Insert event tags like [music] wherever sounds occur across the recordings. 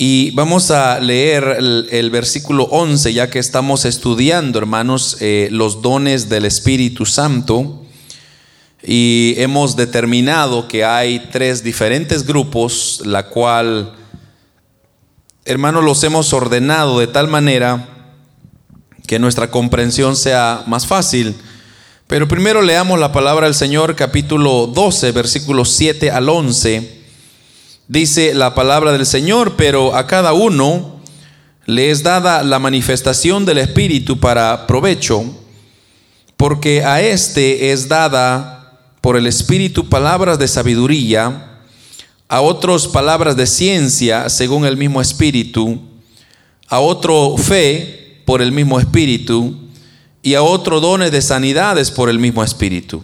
Y vamos a leer el, versículo 11, ya que estamos estudiando, hermanos, eh, los dones del Espíritu Santo. Y hemos determinado que hay tres diferentes grupos, la cual, hermanos, los hemos ordenado de tal manera que nuestra comprensión sea más fácil. Pero primero leamos la palabra del Señor, capítulo 12, versículos 7 al 11 Dice la palabra del Señor, pero a cada uno le es dada la manifestación del Espíritu para provecho, porque a éste es dada por el Espíritu palabras de sabiduría, a otros palabras de ciencia según el mismo Espíritu, a otro fe por el mismo Espíritu, y a otro dones de sanidades por el mismo Espíritu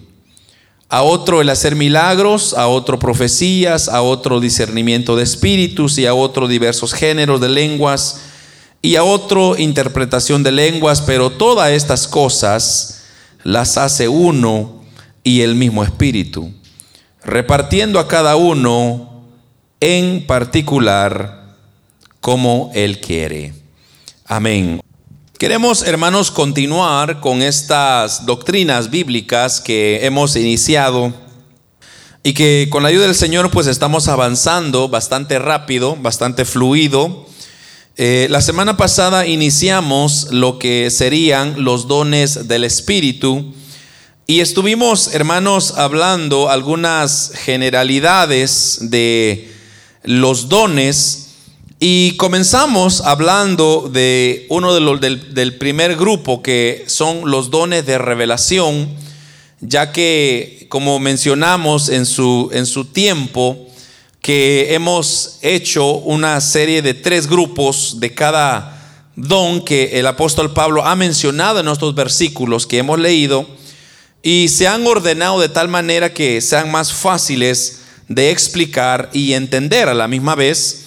a otro el hacer milagros, a otro profecías, a otro discernimiento de espíritus y a otro diversos géneros de lenguas y a otro interpretación de lenguas, pero todas estas cosas las hace uno y el mismo espíritu, repartiendo a cada uno en particular como él quiere. Amén. Queremos, hermanos, continuar con estas doctrinas bíblicas que hemos iniciado y que con la ayuda del Señor pues estamos avanzando bastante rápido, bastante fluido. Eh, la semana pasada iniciamos lo que serían los dones del Espíritu y estuvimos, hermanos, hablando algunas generalidades de los dones y comenzamos hablando de uno de los del, primer grupo que son los dones de revelación, ya que como mencionamos en su, en su tiempo, que hemos hecho una serie de tres grupos de cada don que el apóstol Pablo ha mencionado en nuestros versículos que hemos leído y se han ordenado de tal manera que sean más fáciles de explicar y entender a la misma vez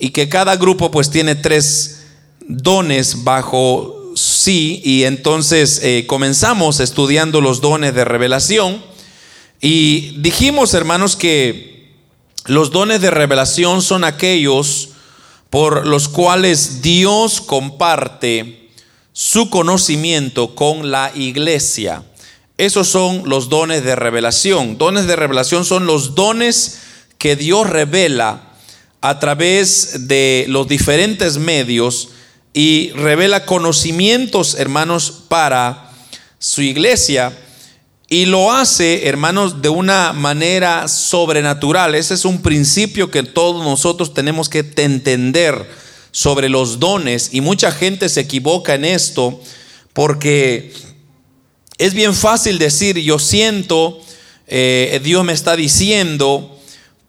y que cada grupo pues tiene tres dones bajo sí y entonces eh, comenzamos estudiando los dones de revelación y dijimos hermanos que los dones de revelación son aquellos por los cuales Dios comparte su conocimiento con la iglesia. Esos son los dones de revelación. Dones de revelación son los dones que Dios revela a través de los diferentes medios y revela conocimientos, hermanos, para su iglesia. Y lo hace, hermanos, de una manera sobrenatural. Ese es un principio que todos nosotros tenemos que entender sobre los dones. Y mucha gente se equivoca en esto porque es bien fácil decir, yo siento, eh, Dios me está diciendo,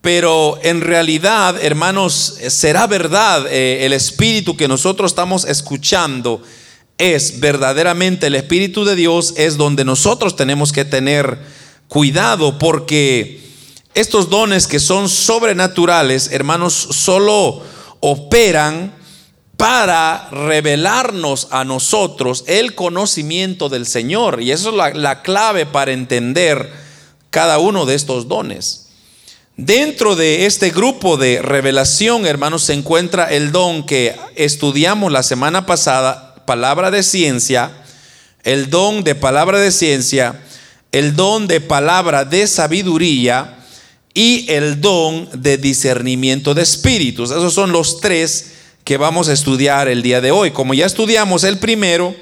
pero en realidad, hermanos, será verdad eh, el espíritu que nosotros estamos escuchando es verdaderamente el espíritu de Dios, es donde nosotros tenemos que tener cuidado porque estos dones que son sobrenaturales, hermanos, solo operan para revelarnos a nosotros el conocimiento del Señor. Y eso es la, la clave para entender cada uno de estos dones. Dentro de este grupo de revelación, hermanos, se encuentra el don que estudiamos la semana pasada, palabra de ciencia, el don de palabra de ciencia, el don de palabra de sabiduría y el don de discernimiento de espíritus. Esos son los tres que vamos a estudiar el día de hoy. Como ya estudiamos el primero,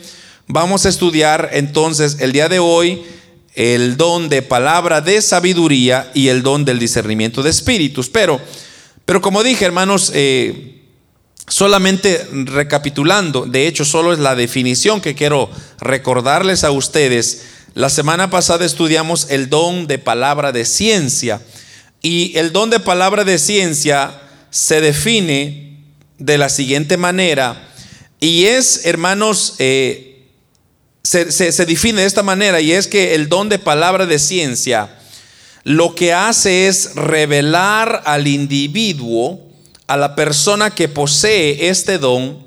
vamos a estudiar entonces el día de hoy el don de palabra de sabiduría y el don del discernimiento de espíritus. Pero, pero como dije, hermanos, eh, solamente recapitulando, de hecho, solo es la definición que quiero recordarles a ustedes. La semana pasada estudiamos el don de palabra de ciencia y el don de palabra de ciencia se define de la siguiente manera y es, hermanos, eh, se, define de esta manera y es que el don de palabra de ciencia lo que hace es revelar al individuo, a la persona que posee este don,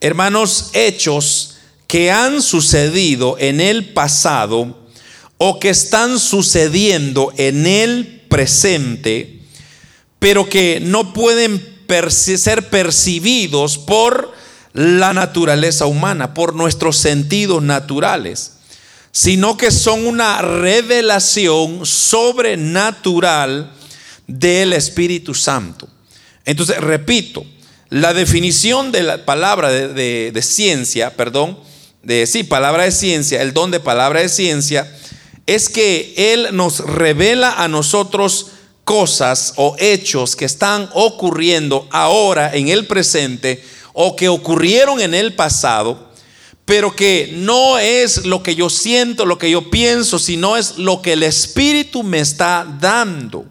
hermanos, hechos que han sucedido en el pasado o que están sucediendo en el presente, pero que no pueden ser percibidos por la naturaleza humana, por nuestros sentidos naturales, sino que son una revelación sobrenatural del Espíritu Santo. Entonces, repito, la definición de la palabra de, ciencia, perdón, de sí, palabra de ciencia, el don de palabra de ciencia, es que Él nos revela a nosotros cosas o hechos que están ocurriendo ahora en el presente o que ocurrieron en el pasado, pero que no es lo que yo siento, lo que yo pienso, sino es lo que el Espíritu me está dando.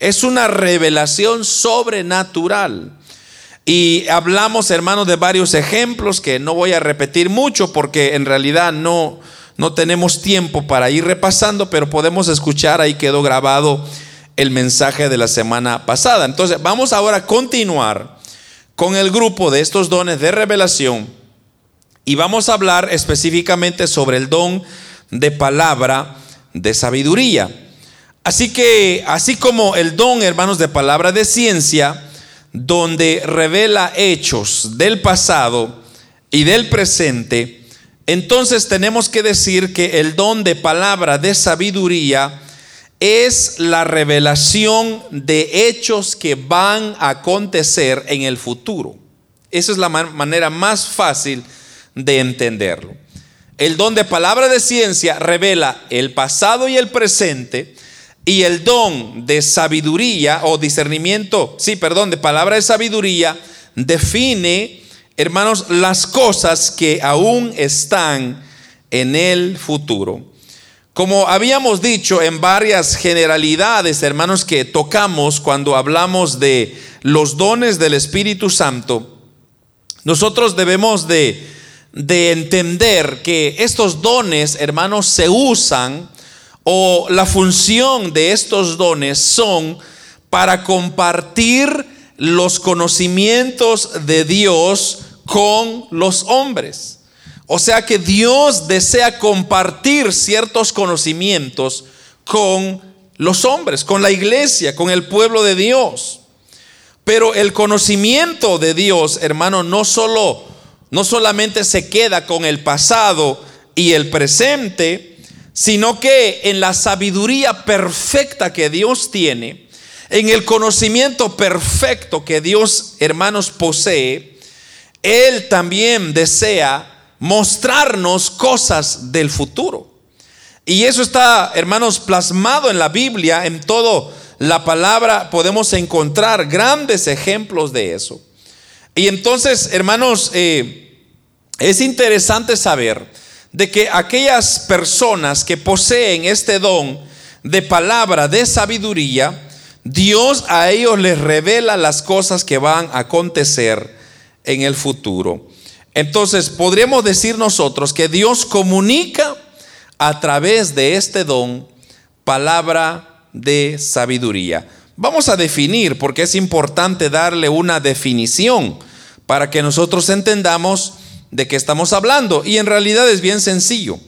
Es una revelación sobrenatural. Y hablamos, hermanos, de varios ejemplos que no voy a repetir mucho porque en realidad no, no tenemos tiempo para ir repasando, pero podemos escuchar, ahí quedó grabado el mensaje de la semana pasada. Entonces, vamos ahora a continuar con el grupo de estos dones de revelación y vamos a hablar específicamente sobre el don de palabra de sabiduría. Así que, así como el don, hermanos, de palabra de ciencia, donde revela hechos del pasado y del presente, entonces tenemos que decir que el don de palabra de sabiduría es la revelación de hechos que van a acontecer en el futuro. Esa es la manera más fácil de entenderlo. El don de palabra de ciencia revela el pasado y el presente y el don de sabiduría o discernimiento, sí, perdón, de palabra de sabiduría define, hermanos, las cosas que aún están en el futuro. Como habíamos dicho en varias generalidades, hermanos, que tocamos cuando hablamos de los dones del Espíritu Santo, nosotros debemos de, de entender que estos dones, hermanos, se usan o la función de estos dones son para compartir los conocimientos de Dios con los hombres. O sea que Dios desea compartir ciertos conocimientos con los hombres, con la iglesia, con el pueblo de Dios. Pero el conocimiento de Dios, hermano, no solo no solamente se queda con el pasado y el presente, sino que en la sabiduría perfecta que Dios tiene, en el conocimiento perfecto que Dios, hermanos, posee, Él también desea mostrarnos cosas del futuro. Y eso está, hermanos, plasmado en la Biblia, en todo la palabra podemos encontrar grandes ejemplos de eso. Y entonces, hermanos, eh, es interesante saber de que aquellas personas que poseen este don de palabra, de sabiduría, Dios a ellos les revela las cosas que van a acontecer en el futuro. Entonces, podríamos decir nosotros que Dios comunica a través de este don palabra de sabiduría. Vamos a definir, porque es importante darle una definición para que nosotros entendamos de qué estamos hablando. Y en realidad es bien sencillo.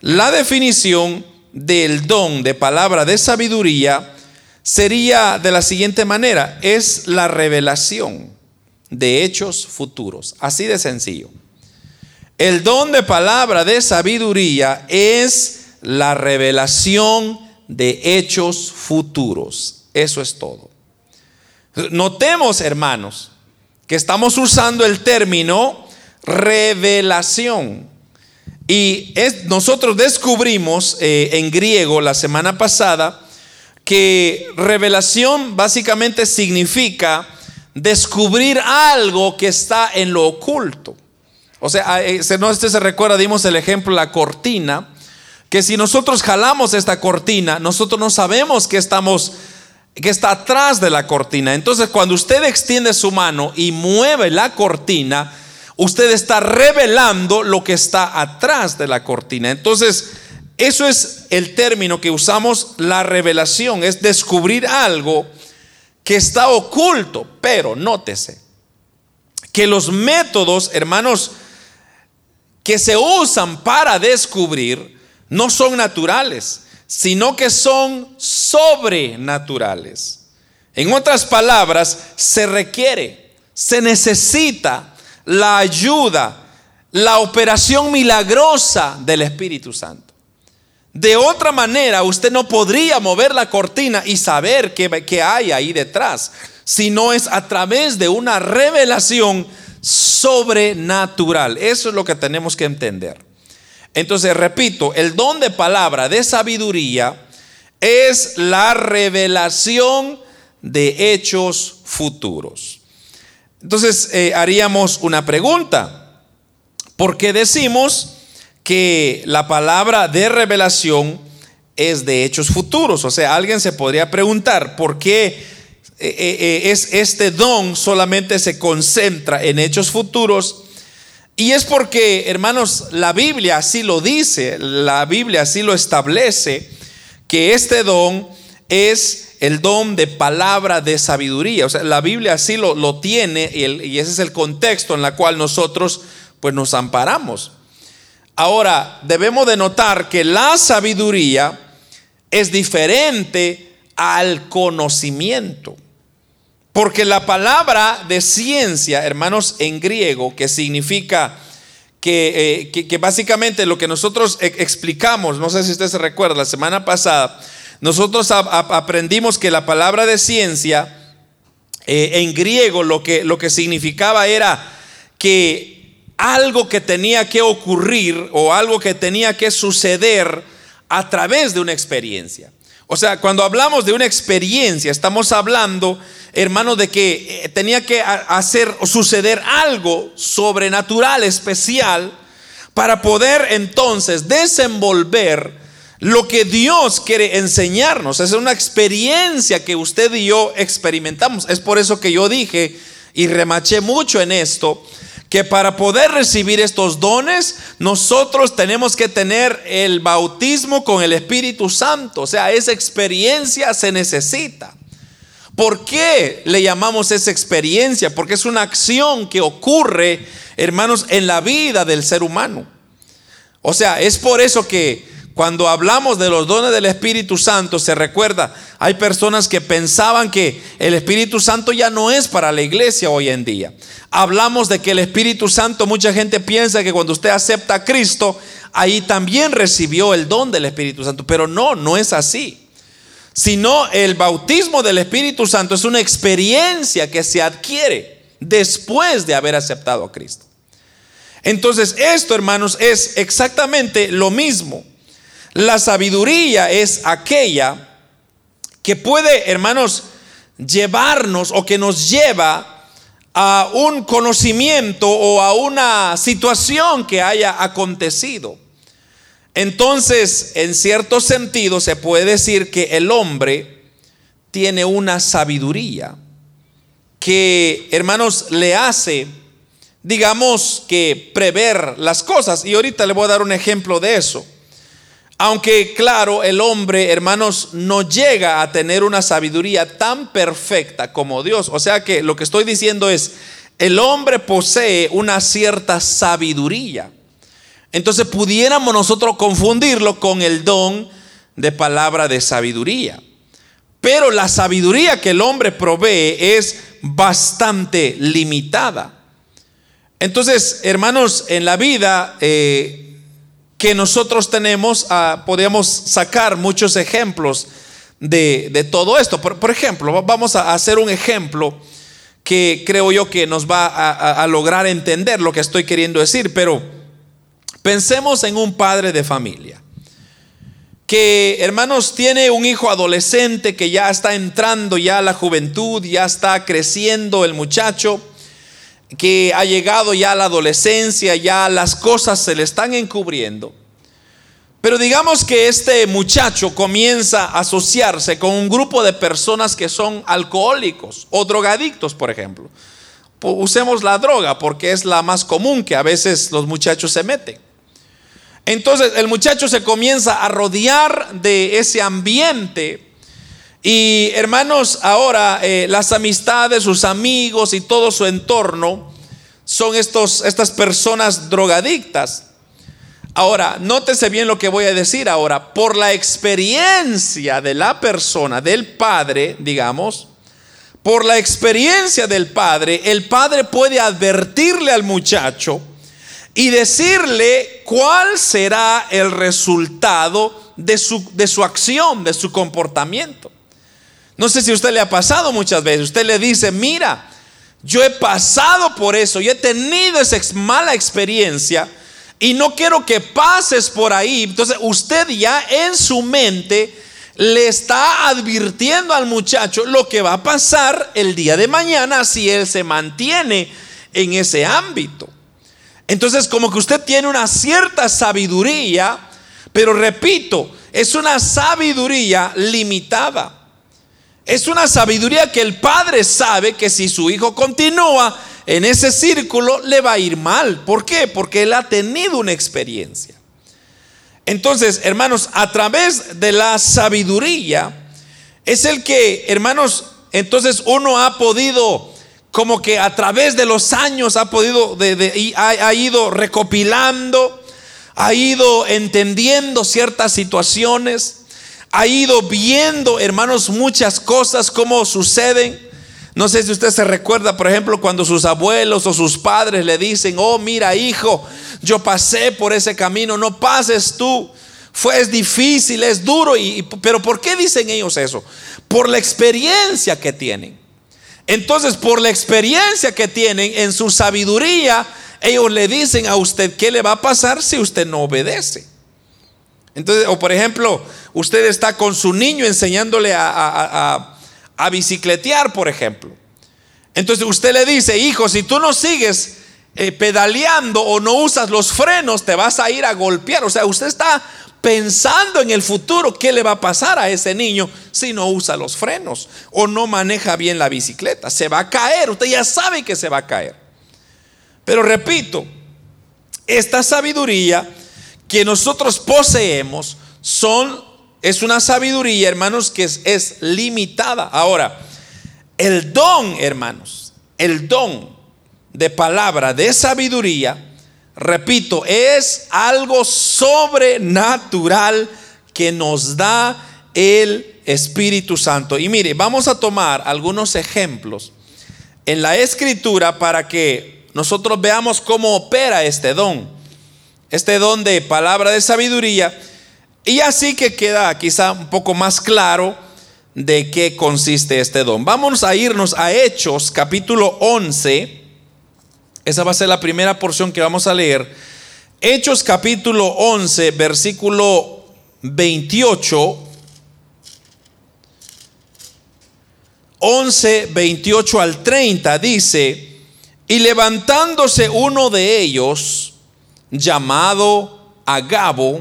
La definición del don de palabra de sabiduría sería de la siguiente manera, es la revelación de hechos futuros. Así de sencillo. El don de palabra de sabiduría es la revelación de hechos futuros. Eso es todo. Notemos, hermanos, que estamos usando el término revelación. Y nosotros descubrimos eh, en griego la semana pasada que revelación básicamente significa descubrir algo que está en lo oculto. O sea, eh, no este se recuerda, dimos el ejemplo, la cortina, que si nosotros jalamos esta cortina, nosotros no sabemos que estamos que está atrás de la cortina. Entonces, cuando usted extiende su mano y mueve la cortina, usted está revelando lo que está atrás de la cortina. Entonces, eso es el término que usamos, la revelación, es descubrir algo que está oculto, pero nótese que los métodos, hermanos, que se usan para descubrir no son naturales, sino que son sobrenaturales. En otras palabras, se requiere, se necesita la ayuda, la operación milagrosa del Espíritu Santo. De otra manera, usted no podría mover la cortina y saber qué, hay ahí detrás, si no es a través de una revelación sobrenatural. Eso es lo que tenemos que entender. Entonces, repito, el don de palabra de sabiduría es la revelación de hechos futuros. Entonces eh, haríamos una pregunta. ¿Por qué decimos que la palabra de revelación es de hechos futuros? O sea, alguien se podría preguntar, ¿por qué eh, eh, es este don solamente se concentra en hechos futuros? Y es porque, hermanos, la Biblia así lo dice, la Biblia así lo establece, que este don es el don de palabra de sabiduría. O sea, la Biblia así lo, lo tiene y, ese es el contexto en el cual nosotros pues nos amparamos. Ahora, debemos de notar que la sabiduría es diferente al conocimiento. Porque la palabra de ciencia, hermanos, en griego, que significa que, eh, que básicamente lo que nosotros e, explicamos, no sé si usted se recuerda, la semana pasada, nosotros aprendimos que la palabra de ciencia eh, en griego lo que, lo que significaba era que algo que tenía que ocurrir o algo que tenía que suceder a través de una experiencia. O sea, cuando hablamos de una experiencia, estamos hablando, hermano, de que eh, tenía que hacer o suceder algo sobrenatural, especial, para poder entonces desenvolver lo que Dios quiere enseñarnos es una experiencia que usted y yo experimentamos. Es por eso que yo dije y remaché mucho en esto, que para poder recibir estos dones, nosotros tenemos que tener el bautismo con el Espíritu Santo. O sea, esa experiencia se necesita. ¿Por qué le llamamos esa experiencia? Porque es una acción que ocurre, hermanos, en la vida del ser humano. O sea, es por eso que cuando hablamos de los dones del Espíritu Santo, se recuerda, hay personas que pensaban que el Espíritu Santo ya no es para la iglesia hoy en día. Hablamos de que el Espíritu Santo, mucha gente piensa que cuando usted acepta a Cristo, ahí también recibió el don del Espíritu Santo, pero no, no es así. Sino el bautismo del Espíritu Santo es una experiencia que se adquiere después de haber aceptado a Cristo. Entonces, esto, hermanos, es exactamente lo mismo. La sabiduría es aquella que puede, hermanos, llevarnos o que nos lleva a un conocimiento o a una situación que haya acontecido. Entonces, en cierto sentido, se puede decir que el hombre tiene una sabiduría que, hermanos, le hace, digamos, que prever las cosas. Y ahorita le voy a dar un ejemplo de eso. Aunque claro, el hombre, hermanos, no llega a tener una sabiduría tan perfecta como Dios. O sea que lo que estoy diciendo es, el hombre posee una cierta sabiduría. Entonces pudiéramos nosotros confundirlo con el don de palabra de sabiduría. Pero la sabiduría que el hombre provee es bastante limitada. Entonces, hermanos, en la vida... Eh, que nosotros tenemos, ah, podemos sacar muchos ejemplos de, todo esto. Por, ejemplo, vamos a hacer un ejemplo que creo yo que nos va a, a lograr entender lo que estoy queriendo decir, pero pensemos en un padre de familia que, hermanos, tiene un hijo adolescente que ya está entrando ya a la juventud, ya está creciendo el muchacho, que ha llegado ya a la adolescencia, ya las cosas se le están encubriendo. Pero digamos que este muchacho comienza a asociarse con un grupo de personas que son alcohólicos o drogadictos, por ejemplo. Usemos la droga porque es la más común que a veces los muchachos se meten. Entonces el muchacho se comienza a rodear de ese ambiente y hermanos, ahora eh, las amistades, sus amigos y todo su entorno son estos, estas personas drogadictas. Ahora, nótese bien lo que voy a decir ahora. Por la experiencia de la persona, del padre, digamos, por la experiencia del padre, el padre puede advertirle al muchacho y decirle cuál será el resultado de su, de su acción, de su comportamiento. No sé si a usted le ha pasado muchas veces. Usted le dice, mira, yo he pasado por eso, yo he tenido esa mala experiencia y no quiero que pases por ahí. Entonces usted ya en su mente le está advirtiendo al muchacho lo que va a pasar el día de mañana si él se mantiene en ese ámbito. Entonces como que usted tiene una cierta sabiduría, pero repito, es una sabiduría limitada. Es una sabiduría que el padre sabe que si su hijo continúa en ese círculo le va a ir mal. ¿Por qué? Porque él ha tenido una experiencia. Entonces, hermanos, a través de la sabiduría es el que, hermanos, entonces uno ha podido, como que a través de los años ha podido, ha, ido recopilando, ha ido entendiendo ciertas situaciones, ha ido viendo, hermanos, muchas cosas, cómo suceden. No sé si usted se recuerda, por ejemplo, cuando sus abuelos o sus padres le dicen, oh, mira, hijo, yo pasé por ese camino, no pases tú. Fue es difícil, es duro, y, pero ¿por qué dicen ellos eso? Por la experiencia que tienen. Entonces, por la experiencia que tienen en su sabiduría, ellos le dicen a usted qué le va a pasar si usted no obedece. Entonces, o por ejemplo, usted está con su niño enseñándole a, a bicicletear, por ejemplo. Entonces usted le dice, hijo, si tú no sigues eh, pedaleando o no usas los frenos, te vas a ir a golpear. O sea, usted está pensando en el futuro, qué le va a pasar a ese niño si no usa los frenos o no maneja bien la bicicleta. Se va a caer, usted ya sabe que se va a caer. Pero repito, esta sabiduría que nosotros poseemos son, es una sabiduría, hermanos, que es, es limitada. Ahora, el don, hermanos, el don de palabra, de sabiduría, repito, es algo sobrenatural que nos da el Espíritu Santo. Y mire, vamos a tomar algunos ejemplos en la escritura para que nosotros veamos cómo opera este don. Este don de palabra de sabiduría. Y así que queda quizá un poco más claro de qué consiste este don. Vamos a irnos a Hechos capítulo 11 esa va a ser la primera porción que vamos a leer. Hechos capítulo 11, versículo 28. 11, 28 al 30 dice, y levantándose uno de ellos, llamado Agabo,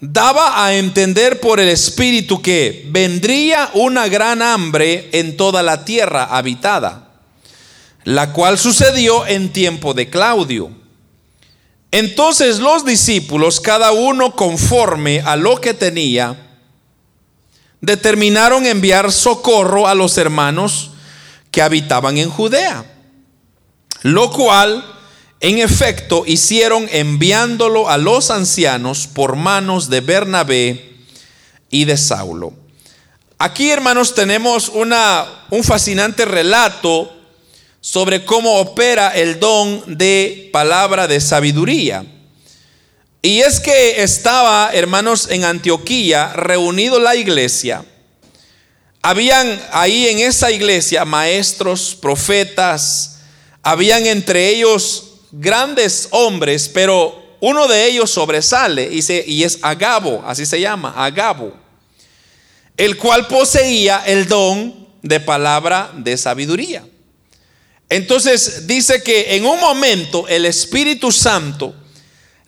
daba a entender por el Espíritu que vendría una gran hambre en toda la tierra habitada la cual sucedió en tiempo de Claudio. Entonces los discípulos, cada uno conforme a lo que tenía, determinaron enviar socorro a los hermanos que habitaban en Judea, lo cual en efecto hicieron enviándolo a los ancianos por manos de Bernabé y de Saulo. Aquí, hermanos, tenemos una, un fascinante relato sobre cómo opera el don de palabra de sabiduría. Y es que estaba, hermanos, en Antioquía, reunido la iglesia. Habían ahí en esa iglesia maestros, profetas, habían entre ellos grandes hombres, pero uno de ellos sobresale y, y es Agabo, así se llama, Agabo, el cual poseía el don de palabra de sabiduría. Entonces dice que en un momento el Espíritu Santo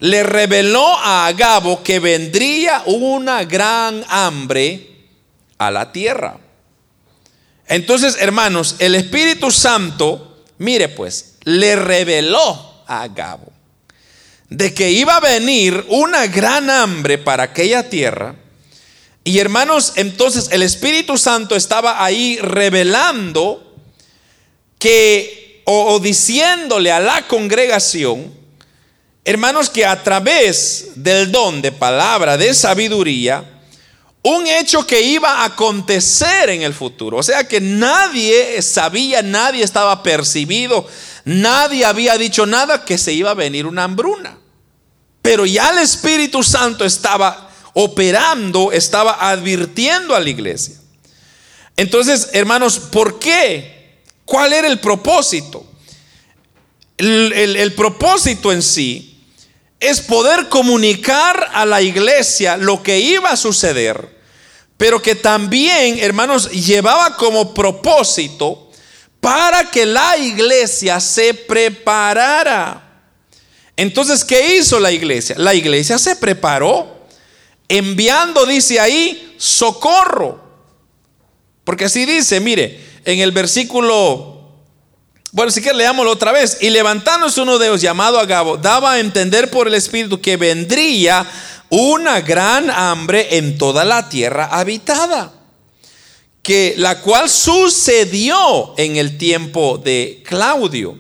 le reveló a Agabo que vendría una gran hambre a la tierra. Entonces, hermanos, el Espíritu Santo, mire pues, le reveló a Agabo de que iba a venir una gran hambre para aquella tierra. Y hermanos, entonces el Espíritu Santo estaba ahí revelando que, o, diciéndole a la congregación, hermanos, que a través del don de palabra de sabiduría, un hecho que iba a acontecer en el futuro. O sea que nadie sabía, nadie estaba percibido, nadie había dicho nada que se iba a venir una hambruna. Pero ya el Espíritu Santo estaba operando, estaba advirtiendo a la iglesia. Entonces, hermanos, ¿por qué? ¿Cuál era el propósito? El, propósito en sí es poder comunicar a la iglesia lo que iba a suceder, pero que también, hermanos, llevaba como propósito para que la iglesia se preparara. Entonces, ¿qué hizo la iglesia? La iglesia se preparó enviando, dice ahí, socorro. Porque así dice, mire, en el versículo, bueno, si que leámoslo otra vez. Y levantándose uno de ellos llamado Agabo, daba a entender por el Espíritu que vendría una gran hambre en toda la tierra habitada, que la cual sucedió en el tiempo de Claudio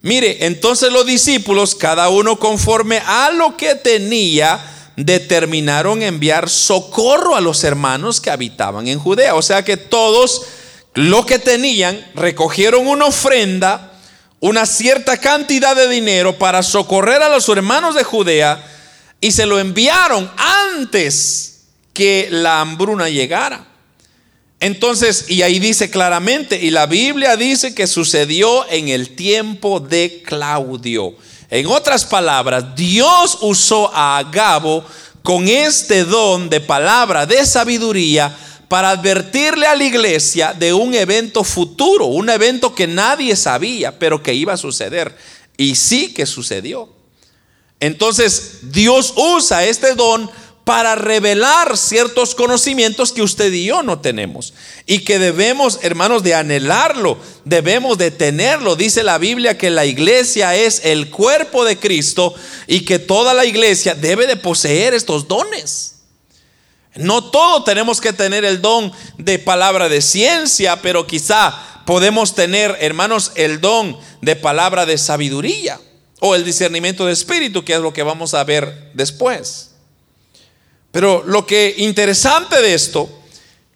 Mire, entonces los discípulos, cada uno conforme a lo que tenía, determinaron enviar socorro a los hermanos que habitaban en Judea. O sea que todos lo que tenían recogieron una ofrenda, una cierta cantidad de dinero para socorrer a los hermanos de Judea y se lo enviaron antes que la hambruna llegara. Entonces, y ahí dice claramente, y la Biblia dice que sucedió en el tiempo de Claudio. En otras palabras, Dios usó a Agabo con este don de palabra de sabiduría para advertirle a la iglesia de un evento futuro, un evento que nadie sabía, pero que iba a suceder. Y sí que sucedió. Entonces, Dios usa este don para revelar ciertos conocimientos que usted y yo no tenemos y que debemos, hermanos, de anhelarlo, debemos de tenerlo. Dice la Biblia que la iglesia es el cuerpo de Cristo y que toda la iglesia debe de poseer estos dones. No todo tenemos que tener el don de palabra de ciencia, pero quizá podemos tener, hermanos, el don de palabra de sabiduría o el discernimiento de espíritu, que es lo que vamos a ver después. Pero lo que interesante de esto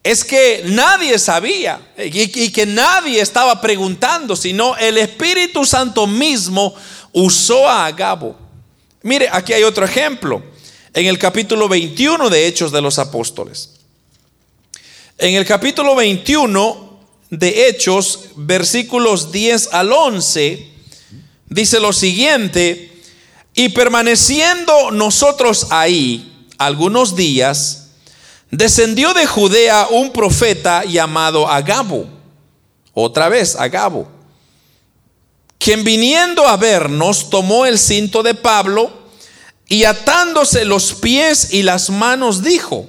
es que nadie sabía y, que nadie estaba preguntando, sino el Espíritu Santo mismo usó a Agabo. Mire, aquí hay otro ejemplo. En el capítulo 21 de Hechos de los Apóstoles. En el capítulo 21 de Hechos, versículos 10 al 11, dice lo siguiente, y permaneciendo nosotros ahí, algunos días, descendió de Judea un profeta llamado Agabo, otra vez Agabo, quien viniendo a vernos tomó el cinto de Pablo y atándose los pies y las manos dijo,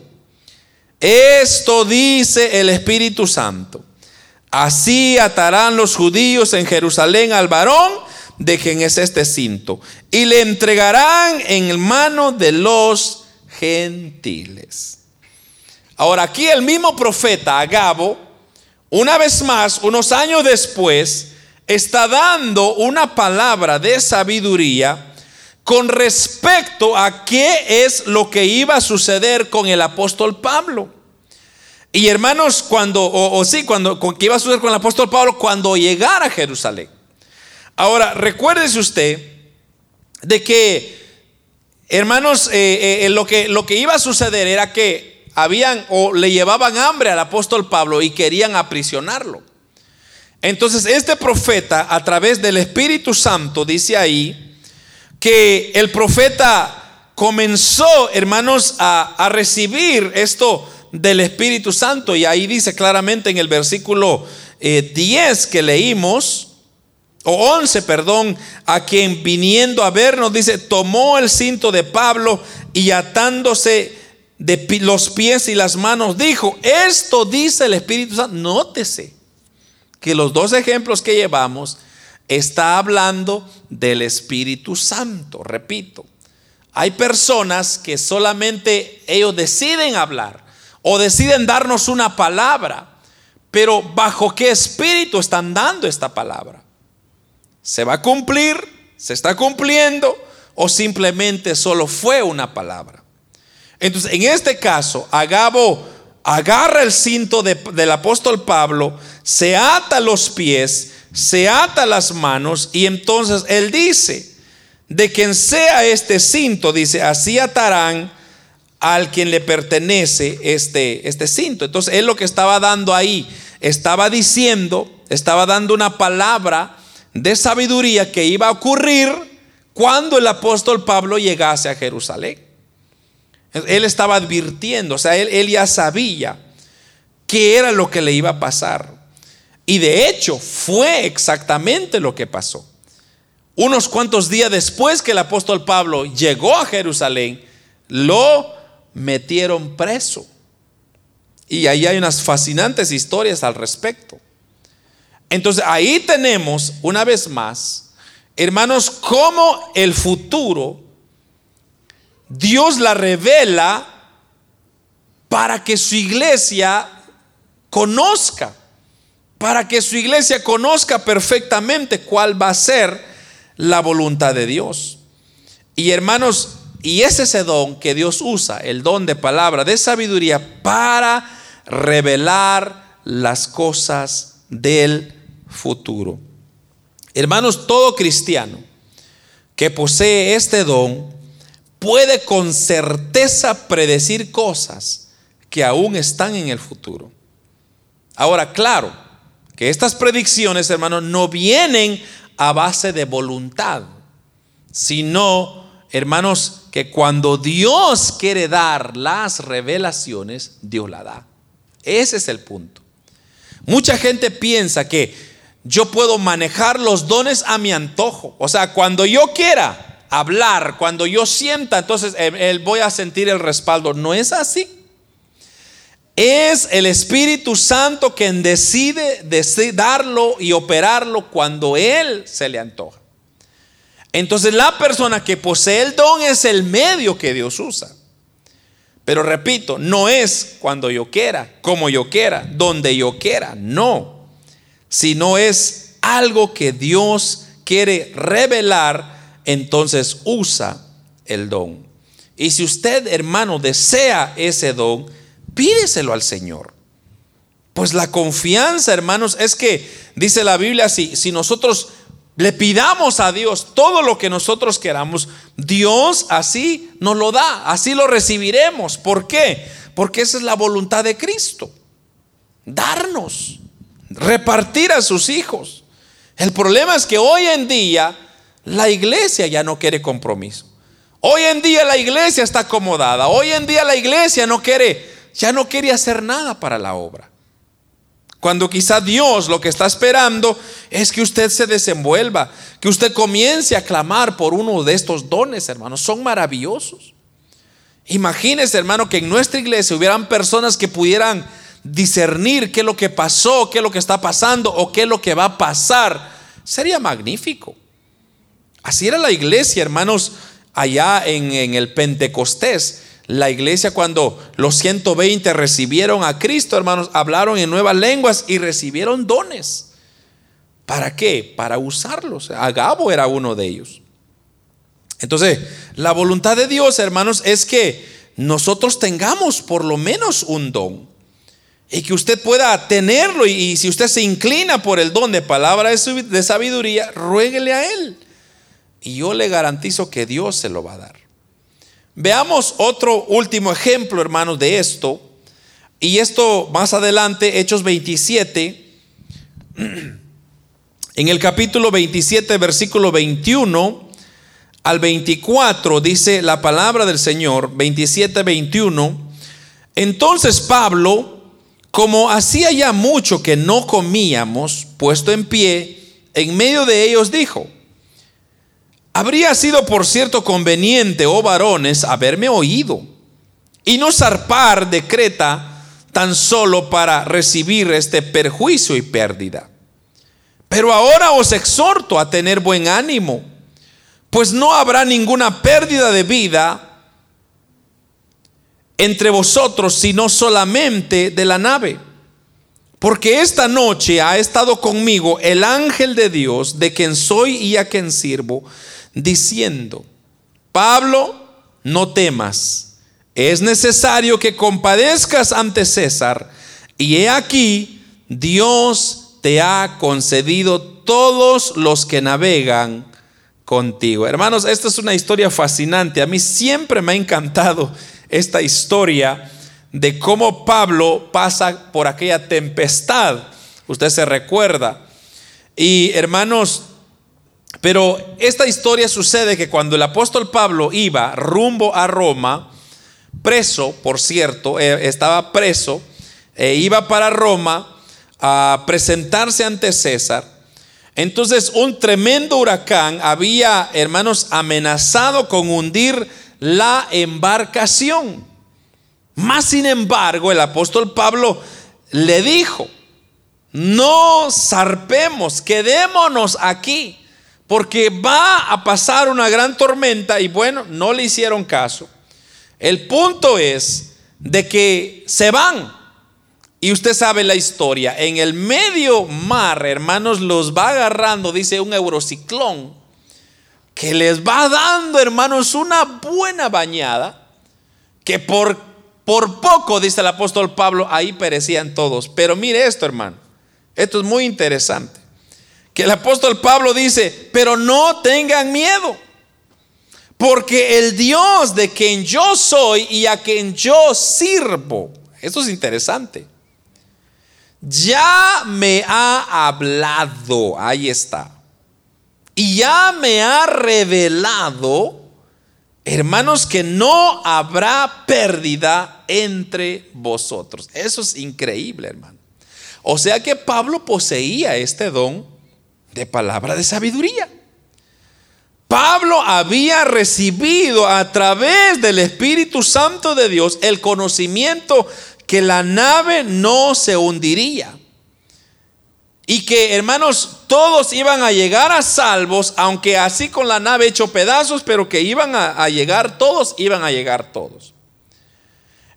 esto dice el Espíritu Santo, así atarán los judíos en Jerusalén al varón de quien es este cinto y le entregarán en mano de los gentiles. Ahora aquí el mismo profeta Agabo, una vez más, unos años después, está dando una palabra de sabiduría con respecto a qué es lo que iba a suceder con el apóstol Pablo. Y hermanos, cuando, o, sí, cuando, con qué iba a suceder con el apóstol Pablo cuando llegara a Jerusalén. Ahora, recuérdese usted de que Hermanos, eh, eh, lo, que, lo que iba a suceder era que habían o le llevaban hambre al apóstol Pablo y querían aprisionarlo. Entonces este profeta a través del Espíritu Santo dice ahí que el profeta comenzó, hermanos, a, recibir esto del Espíritu Santo y ahí dice claramente en el versículo 10 eh, que leímos, o 11, perdón, a quien viniendo a vernos, dice, tomó el cinto de Pablo y atándose de los pies y las manos, dijo, esto dice el Espíritu Santo. Nótese que los dos ejemplos que llevamos está hablando del Espíritu Santo, repito. Hay personas que solamente ellos deciden hablar o deciden darnos una palabra, pero ¿bajo qué espíritu están dando esta palabra? ¿Se va a cumplir? ¿Se está cumpliendo? ¿O simplemente solo fue una palabra? Entonces, en este caso, Agabo agarra el cinto del apóstol Pablo, se ata los pies, se ata las manos y entonces él dice, de quien sea este cinto, dice, así atarán al quien le pertenece este, este cinto. Entonces él lo que estaba dando ahí, estaba diciendo, estaba dando una palabra de sabiduría que iba a ocurrir cuando el apóstol Pablo llegase a Jerusalén. Él estaba advirtiendo, o sea, él, ya sabía qué era lo que le iba a pasar. Y de hecho fue exactamente lo que pasó. Unos cuantos días después que el apóstol Pablo llegó a Jerusalén, lo metieron preso. Y ahí hay unas fascinantes historias al respecto. Entonces ahí tenemos, una vez más, hermanos, cómo el futuro Dios la revela para que su iglesia conozca, para que su iglesia conozca perfectamente cuál va a ser la voluntad de Dios. Y hermanos, y es ese don que Dios usa, el don de palabra, de sabiduría, para revelar las cosas del futuro. Hermanos, todo cristiano que posee este don puede con certeza predecir cosas que aún están en el futuro. Ahora, claro, que estas predicciones, hermanos, no vienen a base de voluntad, sino, hermanos, que cuando Dios quiere dar las revelaciones, Dios la da. Ese es el punto. Mucha gente piensa que yo puedo manejar los dones a mi antojo. O sea, cuando yo quiera hablar, cuando yo sienta, entonces eh, voy a sentir el respaldo. No es así. Es el Espíritu Santo quien decide, darlo y operarlo cuando Él se le antoja. Entonces la persona que posee el don es el medio que Dios usa. Pero repito, no es cuando yo quiera, como yo quiera, donde yo quiera, no. Sino es algo que Dios quiere revelar, entonces usa el don. Y si usted, hermano, desea ese don, pídeselo al Señor. Pues la confianza, hermanos, es que dice la Biblia, si, si nosotros le pidamos a Dios todo lo que nosotros queramos, Dios así nos lo da, así lo recibiremos. ¿Por qué? Porque esa es la voluntad de Cristo. Darnos, repartir a sus hijos. El problema es que hoy en día la iglesia ya no quiere compromiso. Hoy en día la iglesia está acomodada. Hoy en día la iglesia no quiere ya no quiere hacer nada para la obra. Cuando quizá Dios lo que está esperando es que usted se desenvuelva, que usted comience a clamar por uno de estos dones, hermanos. Son maravillosos. Imagínese, hermano, que en nuestra iglesia hubieran personas que pudieran discernir qué es lo que pasó, qué es lo que está pasando o qué es lo que va a pasar. Sería magnífico. Así era la iglesia, hermanos, allá en, en el Pentecostés la iglesia cuando los 120 recibieron a Cristo, hermanos, hablaron en nuevas lenguas y recibieron dones. ¿Para qué? Para usarlos. Agabo era uno de ellos. Entonces, la voluntad de Dios, hermanos, es que nosotros tengamos por lo menos un don. Y que usted pueda tenerlo. Y, si usted se inclina por el don de palabra de sabiduría, ruéguele a Él. Y yo le garantizo que Dios se lo va a dar. Veamos otro último ejemplo, hermanos, de esto. Y esto más adelante, Hechos 27, [clears throat] en el capítulo 27, versículo 21 al 24, dice la palabra del Señor, 27, 21. Entonces Pablo, como hacía ya mucho que no comíamos, puesto en pie, en medio de ellos dijo, Habría sido, por cierto, conveniente, oh varones, haberme oído y no zarpar de Creta tan solo para recibir este perjuicio y pérdida. Pero ahora os exhorto a tener buen ánimo, pues no habrá ninguna pérdida de vida entre vosotros, sino solamente de la nave. Porque esta noche ha estado conmigo el ángel de Dios, de quien soy y a quien sirvo, diciendo, Pablo, no temas, es necesario que compadezcas ante César, y he aquí, Dios te ha concedido todos los que navegan contigo. Hermanos, esta es una historia fascinante. A mí siempre me ha encantado esta historia de cómo Pablo pasa por aquella tempestad. Usted se recuerda. Y hermanos, pero esta historia sucede que cuando el apóstol Pablo iba rumbo a Roma, preso, por cierto, eh, estaba preso, e iba para Roma a presentarse ante César. Entonces un tremendo huracán había, hermanos, amenazado con hundir la embarcación. Más sin embargo, el apóstol Pablo le dijo, no zarpemos, quedémonos aquí, porque va a pasar una gran tormenta y bueno, no le hicieron caso. El punto es de que se van. Y usted sabe la historia. En el medio mar, hermanos, los va agarrando, dice un eurociclón, que les va dando, hermanos, una buena bañada, que por, por poco, dice el apóstol Pablo, ahí perecían todos. Pero mire esto, hermano. Esto es muy interesante. Que el apóstol Pablo dice, pero no tengan miedo. Porque el Dios de quien yo soy y a quien yo sirvo, esto es interesante ya me ha hablado, ahí está, y ya me ha revelado, hermanos, que no habrá pérdida entre vosotros. Eso es increíble, hermano. O sea que Pablo poseía este don de palabra de sabiduría. Pablo había recibido a través del Espíritu Santo de Dios el conocimiento que la nave no se hundiría. Y que, hermanos, todos iban a llegar a salvos, aunque así con la nave hecho pedazos, pero que iban a, llegar todos, iban a llegar todos.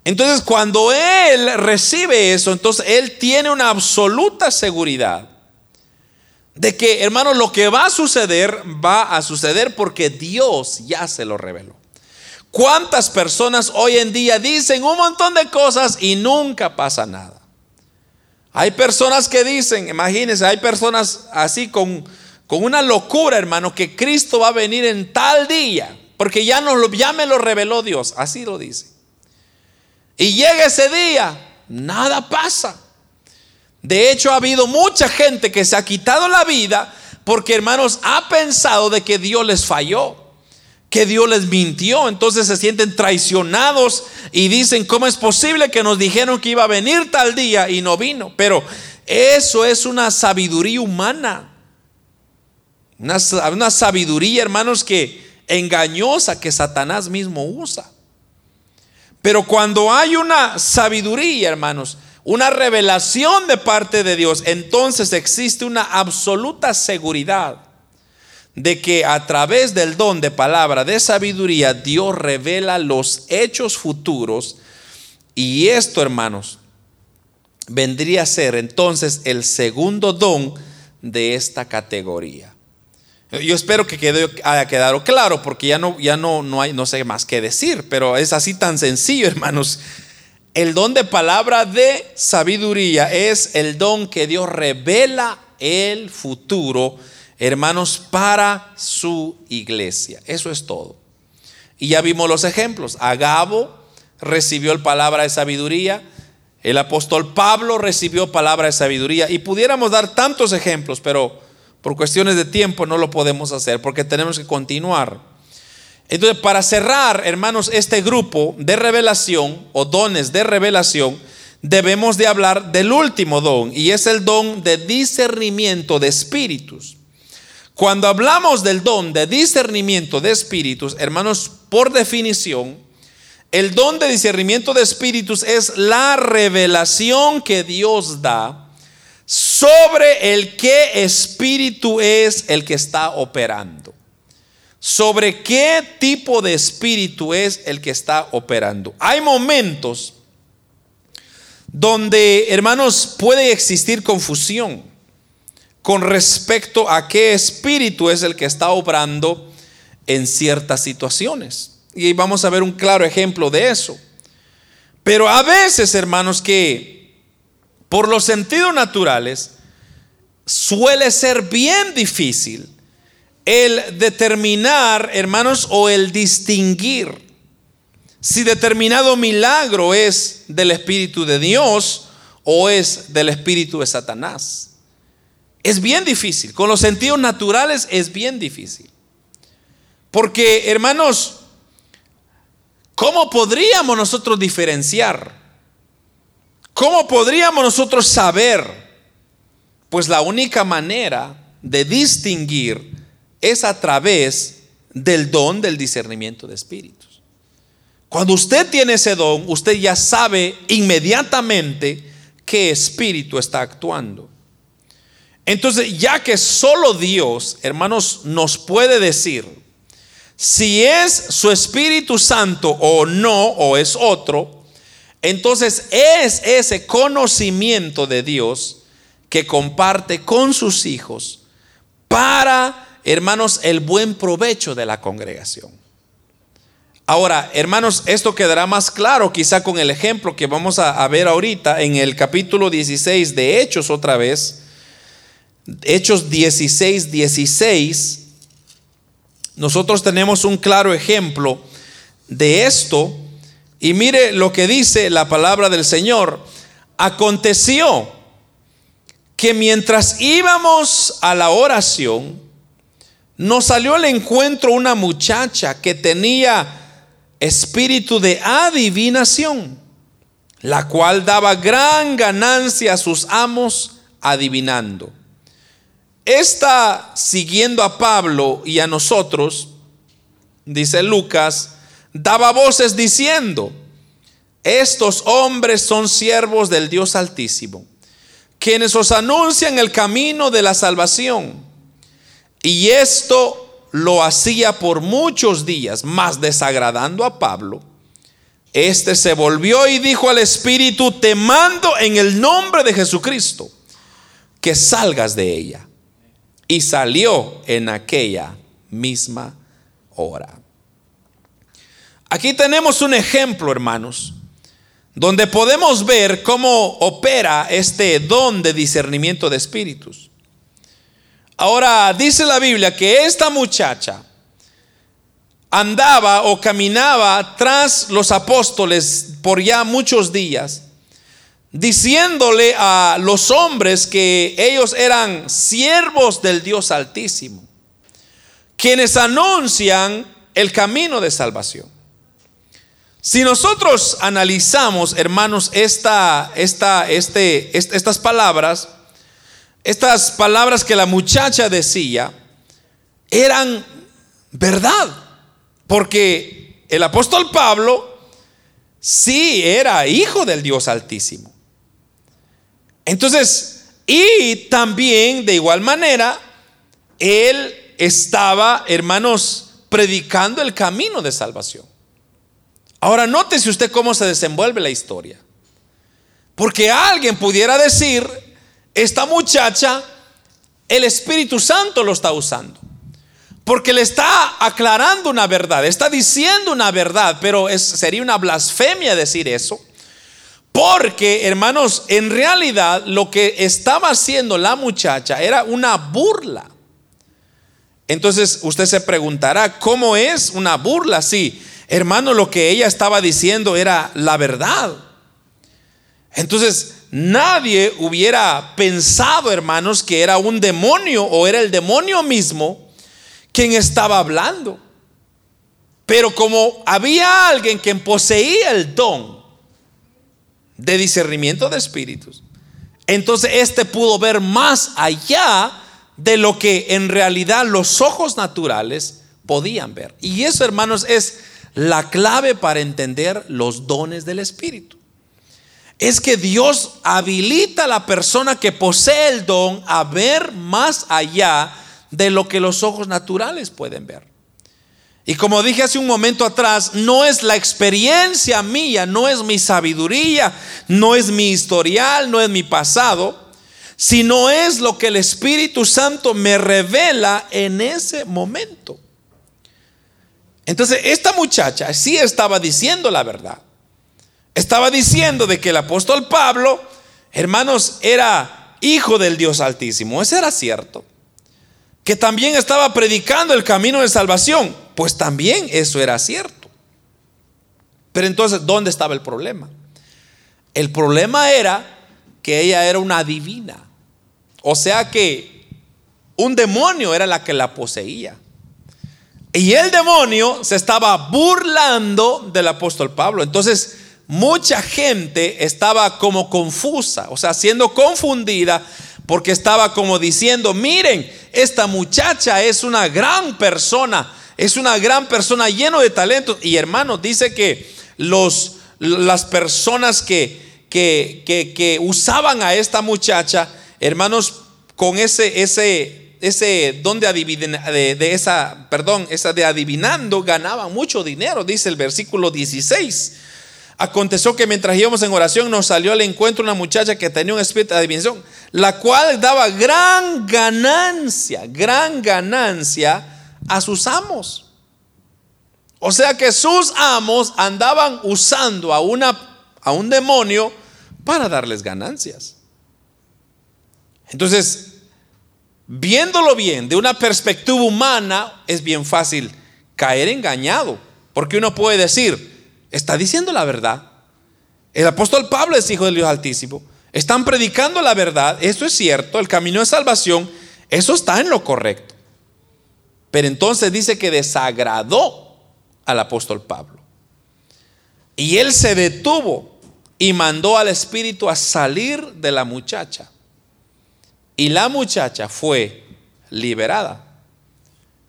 Entonces, cuando él recibe eso, entonces él tiene una absoluta seguridad de que, hermanos, lo que va a suceder, va a suceder porque Dios ya se lo reveló. ¿Cuántas personas hoy en día dicen un montón de cosas y nunca pasa nada? Hay personas que dicen, imagínense, hay personas así con, con una locura, hermano, que Cristo va a venir en tal día, porque ya, no, ya me lo reveló Dios, así lo dice. Y llega ese día, nada pasa. De hecho, ha habido mucha gente que se ha quitado la vida porque, hermanos, ha pensado de que Dios les falló que Dios les mintió. Entonces se sienten traicionados y dicen, ¿cómo es posible que nos dijeron que iba a venir tal día y no vino? Pero eso es una sabiduría humana. Una, una sabiduría, hermanos, que engañosa que Satanás mismo usa. Pero cuando hay una sabiduría, hermanos, una revelación de parte de Dios, entonces existe una absoluta seguridad de que a través del don de palabra de sabiduría Dios revela los hechos futuros y esto, hermanos, vendría a ser entonces el segundo don de esta categoría. Yo espero que quede, haya quedado claro porque ya no ya no no hay no sé más que decir, pero es así tan sencillo, [laughs] hermanos. El don de palabra de sabiduría es el don que Dios revela el futuro hermanos, para su iglesia. Eso es todo. Y ya vimos los ejemplos. Agabo recibió el palabra de sabiduría. El apóstol Pablo recibió palabra de sabiduría. Y pudiéramos dar tantos ejemplos, pero por cuestiones de tiempo no lo podemos hacer porque tenemos que continuar. Entonces, para cerrar, hermanos, este grupo de revelación o dones de revelación, debemos de hablar del último don y es el don de discernimiento de espíritus. Cuando hablamos del don de discernimiento de espíritus, hermanos, por definición, el don de discernimiento de espíritus es la revelación que Dios da sobre el qué espíritu es el que está operando. Sobre qué tipo de espíritu es el que está operando. Hay momentos donde, hermanos, puede existir confusión con respecto a qué espíritu es el que está obrando en ciertas situaciones. Y vamos a ver un claro ejemplo de eso. Pero a veces, hermanos, que por los sentidos naturales suele ser bien difícil el determinar, hermanos, o el distinguir si determinado milagro es del Espíritu de Dios o es del Espíritu de Satanás. Es bien difícil. Con los sentidos naturales es bien difícil. Porque, hermanos, ¿cómo podríamos nosotros diferenciar? ¿Cómo podríamos nosotros saber? Pues la única manera de distinguir es a través del don del discernimiento de espíritus. Cuando usted tiene ese don, usted ya sabe inmediatamente qué espíritu está actuando. Entonces, ya que solo Dios, hermanos, nos puede decir si es su Espíritu Santo o no, o es otro, entonces es ese conocimiento de Dios que comparte con sus hijos para, hermanos, el buen provecho de la congregación. Ahora, hermanos, esto quedará más claro quizá con el ejemplo que vamos a, a ver ahorita en el capítulo 16 de Hechos otra vez Hechos 16, 16, nosotros tenemos un claro ejemplo de esto. Y mire lo que dice la palabra del Señor. Aconteció que mientras íbamos a la oración, nos salió al encuentro una muchacha que tenía espíritu de adivinación, la cual daba gran ganancia a sus amos adivinando. Esta, siguiendo a Pablo y a nosotros, dice Lucas, daba voces diciendo, estos hombres son siervos del Dios Altísimo, quienes os anuncian el camino de la salvación. Y esto lo hacía por muchos días, más desagradando a Pablo. Este se volvió y dijo al Espíritu, te mando en el nombre de Jesucristo, que salgas de ella y salió en aquella misma hora. Aquí tenemos un ejemplo, hermanos, donde podemos ver cómo opera este don de discernimiento de espíritus. Ahora, dice la Biblia que esta muchacha andaba o caminaba tras los apóstoles por ya muchos días diciéndole a los hombres que ellos eran siervos del Dios Altísimo, quienes anuncian el camino de salvación. Si nosotros analizamos, hermanos, esta, esta, este, estas palabras, estas palabras que la muchacha decía, eran verdad, porque el apóstol Pablo sí era hijo del Dios Altísimo. Entonces, y también de igual manera, él estaba, hermanos, predicando el camino de salvación. Ahora, nótese usted cómo se desenvuelve la historia. Porque alguien pudiera decir, esta muchacha, el Espíritu Santo lo está usando. Porque le está aclarando una verdad, está diciendo una verdad, pero sería una blasfemia decir eso. Porque, hermanos, en realidad lo que estaba haciendo la muchacha era una burla. Entonces usted se preguntará, ¿cómo es una burla? Sí, hermano, lo que ella estaba diciendo era la verdad. Entonces, nadie hubiera pensado, hermanos, que era un demonio o era el demonio mismo quien estaba hablando. Pero como había alguien quien poseía el don, de discernimiento de espíritus. Entonces este pudo ver más allá de lo que en realidad los ojos naturales podían ver. Y eso, hermanos, es la clave para entender los dones del Espíritu. Es que Dios habilita a la persona que posee el don a ver más allá de lo que los ojos naturales pueden ver. Y como dije hace un momento atrás, no es la experiencia mía, no es mi sabiduría, no es mi historial, no es mi pasado, sino es lo que el Espíritu Santo me revela en ese momento. Entonces, esta muchacha sí estaba diciendo la verdad. estaba diciendo de que el apóstol Pablo, hermanos, era hijo del Dios Altísimo. Eso era cierto. Que también estaba predicando el camino de salvación. Pues también eso era cierto. Pero entonces, ¿dónde estaba el problema? El problema era que ella era una divina. O sea que un demonio era la que la poseía. Y el demonio se estaba burlando del apóstol Pablo. Entonces, mucha gente estaba como confusa, o sea, siendo confundida porque estaba como diciendo, miren, esta muchacha es una gran persona, es una gran persona lleno de talentos. Y hermanos, dice que los, las personas que, que, que, usaban a esta muchacha, hermanos, con ese, ese, ese don de, de, esa, perdón, esa de adivinando, ganaban mucho dinero, dice el versículo 16. Aconteció que mientras íbamos en oración nos salió al encuentro una muchacha que tenía un espíritu de adivinación, la cual daba gran ganancia, gran ganancia a sus amos. O sea que sus amos andaban usando a, una, a un demonio para darles ganancias. Entonces, viéndolo bien, de una perspectiva humana, es bien fácil caer engañado, porque uno puede decir, está diciendo la verdad. El apóstol Pablo es hijo del Dios Altísimo. Están predicando la verdad, eso es cierto, el camino de salvación, eso está en lo correcto. Pero entonces dice que desagradó al apóstol Pablo. Y él se detuvo y mandó al espíritu a salir de la muchacha. Y la muchacha fue liberada.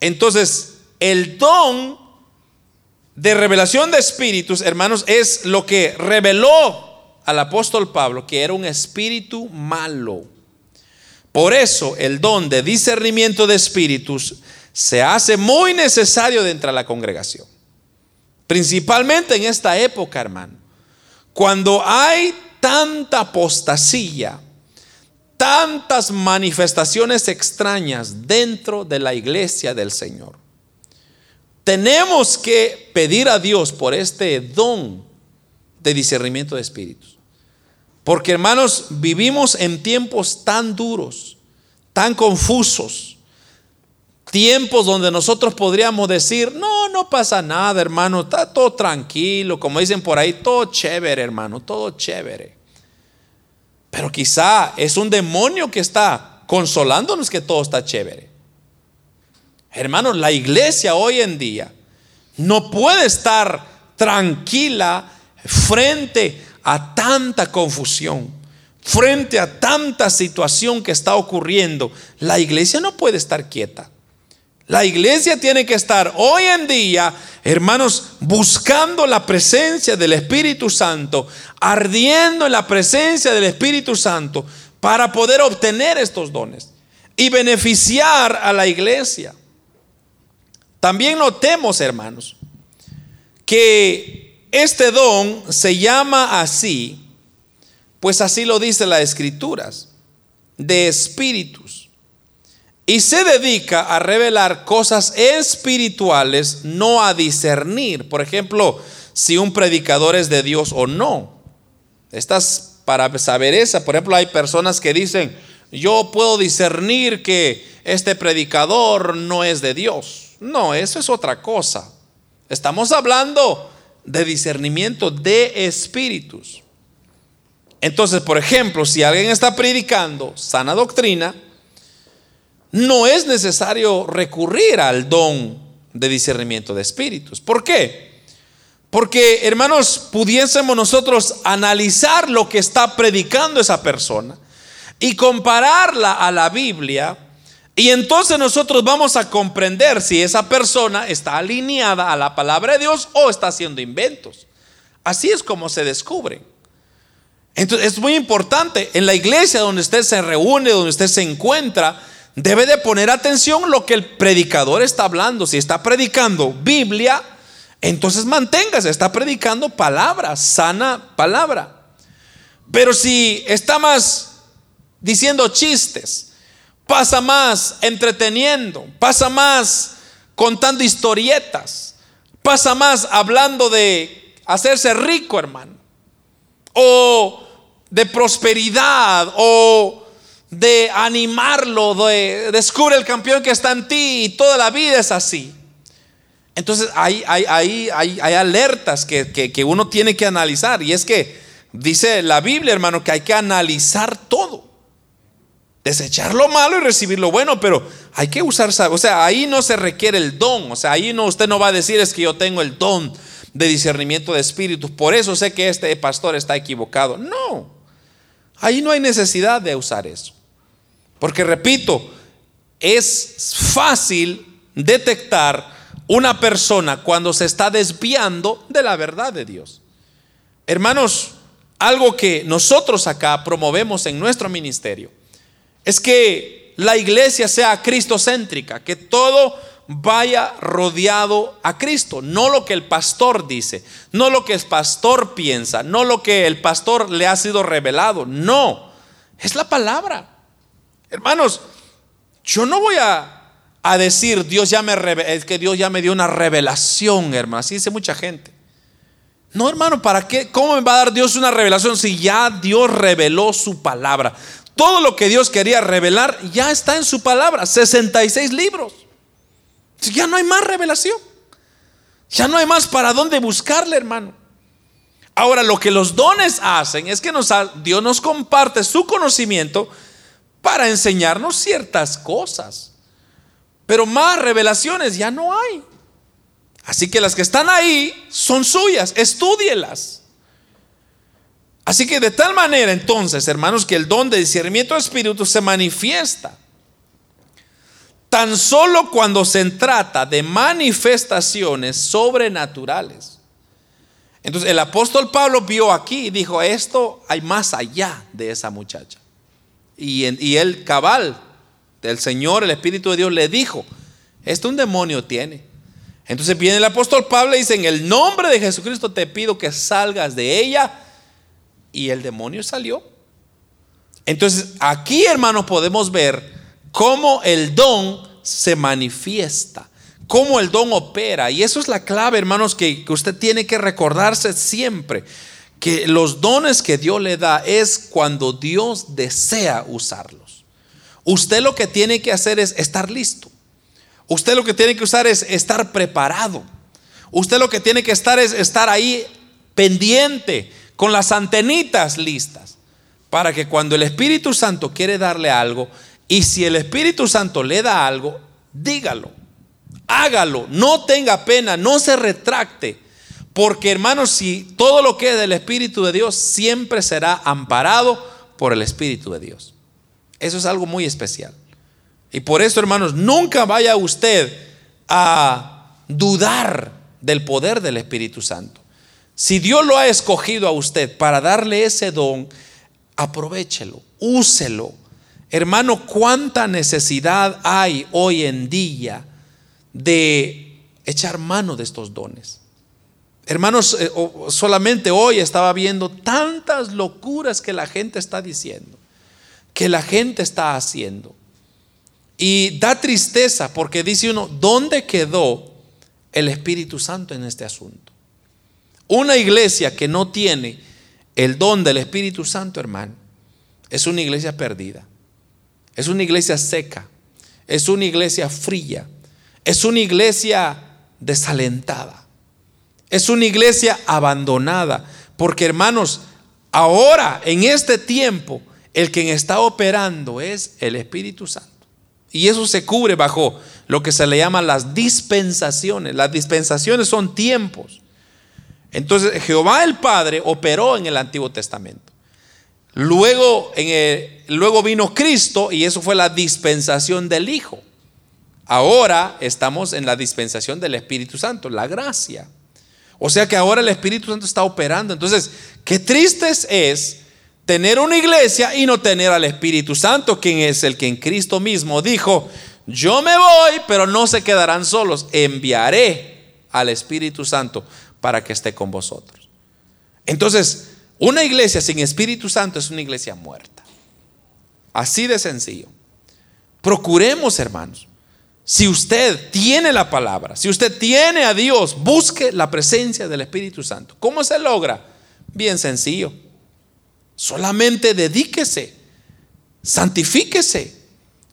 Entonces, el don de revelación de espíritus, hermanos, es lo que reveló al apóstol Pablo, que era un espíritu malo. Por eso el don de discernimiento de espíritus se hace muy necesario dentro de la congregación. Principalmente en esta época, hermano. Cuando hay tanta apostasía, tantas manifestaciones extrañas dentro de la iglesia del Señor. Tenemos que pedir a Dios por este don de discernimiento de espíritus. Porque hermanos, vivimos en tiempos tan duros, tan confusos, tiempos donde nosotros podríamos decir, no, no pasa nada, hermano, está todo tranquilo, como dicen por ahí, todo chévere, hermano, todo chévere. Pero quizá es un demonio que está consolándonos que todo está chévere. Hermanos, la iglesia hoy en día no puede estar tranquila frente a tanta confusión, frente a tanta situación que está ocurriendo. La iglesia no puede estar quieta. La iglesia tiene que estar hoy en día, hermanos, buscando la presencia del Espíritu Santo, ardiendo en la presencia del Espíritu Santo para poder obtener estos dones y beneficiar a la iglesia. También notemos, hermanos, que este don se llama así, pues así lo dice las escrituras, de espíritus. Y se dedica a revelar cosas espirituales, no a discernir. Por ejemplo, si un predicador es de Dios o no. Estás para saber esa. Por ejemplo, hay personas que dicen, yo puedo discernir que este predicador no es de Dios. No, eso es otra cosa. Estamos hablando de discernimiento de espíritus. Entonces, por ejemplo, si alguien está predicando sana doctrina, no es necesario recurrir al don de discernimiento de espíritus. ¿Por qué? Porque, hermanos, pudiésemos nosotros analizar lo que está predicando esa persona y compararla a la Biblia y entonces nosotros vamos a comprender si esa persona está alineada a la palabra de Dios o está haciendo inventos. Así es como se descubre. Entonces es muy importante, en la iglesia donde usted se reúne, donde usted se encuentra, debe de poner atención lo que el predicador está hablando. Si está predicando Biblia, entonces manténgase, está predicando palabra, sana palabra. Pero si está más diciendo chistes, pasa más entreteniendo, pasa más contando historietas, pasa más hablando de hacerse rico, hermano. o de prosperidad o de animarlo, de descubre el campeón que está en ti y toda la vida es así. Entonces hay, hay, alertas que, que uno tiene que analizar y es que dice la Biblia, hermano, que hay que analizar todo desechar lo malo y recibir lo bueno, pero hay que usar, o sea, ahí no se requiere el don, o sea, ahí no, usted no va a decir es que yo tengo el don de discernimiento de espíritus, por eso sé que este pastor está equivocado. No, ahí no hay necesidad de usar eso. Porque repito, es fácil detectar una persona cuando se está desviando de la verdad de Dios. Hermanos, algo que nosotros acá promovemos en nuestro ministerio es que la iglesia sea cristocéntrica, que todo vaya rodeado a Cristo, no lo que el pastor dice, no lo que el pastor piensa, no lo que el pastor le ha sido revelado, no, es la palabra. Hermanos, yo no voy a, a decir, Dios ya me es que Dios ya me dio una revelación, hermano, así dice mucha gente. No, hermano, ¿para qué? ¿Cómo me va a dar Dios una revelación si ya Dios reveló su palabra? Todo lo que Dios quería revelar ya está en su palabra, 66 libros. Ya no hay más revelación. Ya no hay más para dónde buscarle, hermano. Ahora, lo que los dones hacen es que Dios nos comparte su conocimiento para enseñarnos ciertas cosas. Pero más revelaciones ya no hay. Así que las que están ahí son suyas, estudielas. Así que de tal manera entonces, hermanos, que el don de discernimiento de espíritu se manifiesta. Tan solo cuando se trata de manifestaciones sobrenaturales. Entonces el apóstol Pablo vio aquí y dijo, esto hay más allá de esa muchacha. Y, y el cabal del Señor, el Espíritu de Dios, le dijo, esto un demonio tiene. Entonces viene el apóstol Pablo y dice, en el nombre de Jesucristo te pido que salgas de ella y el demonio salió. Entonces, aquí, hermanos, podemos ver cómo el don se manifiesta, cómo el don opera. Y eso es la clave, hermanos, que usted tiene que recordarse siempre. Que los dones que Dios le da es cuando Dios desea usarlos. Usted lo que tiene que hacer es estar listo. Usted lo que tiene que usar es estar preparado. Usted lo que tiene que estar es estar ahí pendiente con las antenitas listas, para que cuando el Espíritu Santo quiere darle algo, y si el Espíritu Santo le da algo, dígalo, hágalo, no tenga pena, no se retracte. Porque hermanos, si todo lo que es del Espíritu de Dios siempre será amparado por el Espíritu de Dios. Eso es algo muy especial. Y por eso, hermanos, nunca vaya usted a dudar del poder del Espíritu Santo. Si Dios lo ha escogido a usted para darle ese don, aprovechelo, úselo. Hermano, cuánta necesidad hay hoy en día de echar mano de estos dones. Hermanos, eh, solamente hoy estaba viendo tantas locuras que la gente está diciendo, que la gente está haciendo. Y da tristeza porque dice uno, ¿dónde quedó el Espíritu Santo en este asunto? Una iglesia que no tiene el don del Espíritu Santo, hermano, es una iglesia perdida. Es una iglesia seca. Es una iglesia fría. Es una iglesia desalentada. Es una iglesia abandonada. Porque hermanos, ahora, en este tiempo, el quien está operando es el Espíritu Santo. Y eso se cubre bajo lo que se le llama las dispensaciones. Las dispensaciones son tiempos. Entonces Jehová el Padre operó en el Antiguo Testamento. Luego, luego vino Cristo y eso fue la dispensación del Hijo. Ahora estamos en la dispensación del Espíritu Santo, la gracia. O sea que ahora el Espíritu Santo está operando. Entonces, qué triste es tener una iglesia y no tener al Espíritu Santo, quien es el que en Cristo mismo dijo, yo me voy, pero no se quedarán solos, enviaré al Espíritu Santo para que esté con vosotros. Entonces, una iglesia sin Espíritu Santo es una iglesia muerta. Así de sencillo. Procuremos, hermanos. Si usted tiene la palabra, si usted tiene a Dios, busque la presencia del Espíritu Santo. ¿Cómo se logra? Bien sencillo. Solamente dedíquese, santifíquese,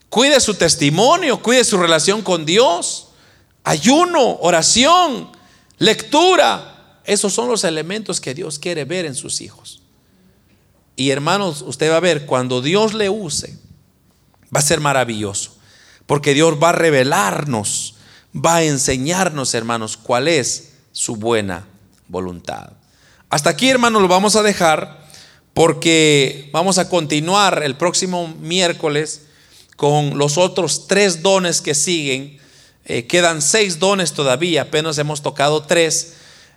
cuide su testimonio, cuide su relación con Dios, ayuno, oración, lectura. Esos son los elementos que Dios quiere ver en sus hijos. Y hermanos, usted va a ver, cuando Dios le use, va a ser maravilloso. Porque Dios va a revelarnos, va a enseñarnos, hermanos, cuál es su buena voluntad. Hasta aquí, hermanos, lo vamos a dejar porque vamos a continuar el próximo miércoles con los otros tres dones que siguen. Eh, quedan seis dones todavía, apenas hemos tocado tres.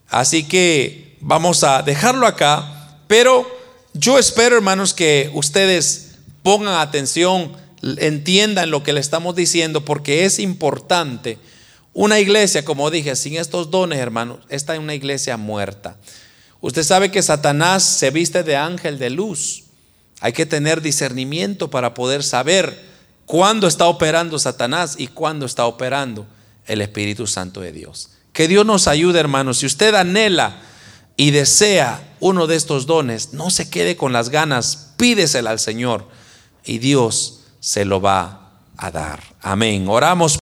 Así que vamos a dejarlo acá, pero yo espero, hermanos, que ustedes pongan atención, entiendan lo que le estamos diciendo, porque es importante. Una iglesia, como dije, sin estos dones, hermanos, esta es una iglesia muerta. Usted sabe que Satanás se viste de ángel de luz. Hay que tener discernimiento para poder saber cuándo está operando Satanás y cuándo está operando el Espíritu Santo de Dios. Que Dios nos ayude, hermanos. Si usted anhela y desea uno de estos dones, no se quede con las ganas, pídesela al Señor y Dios se lo va a dar. Amén. Oramos.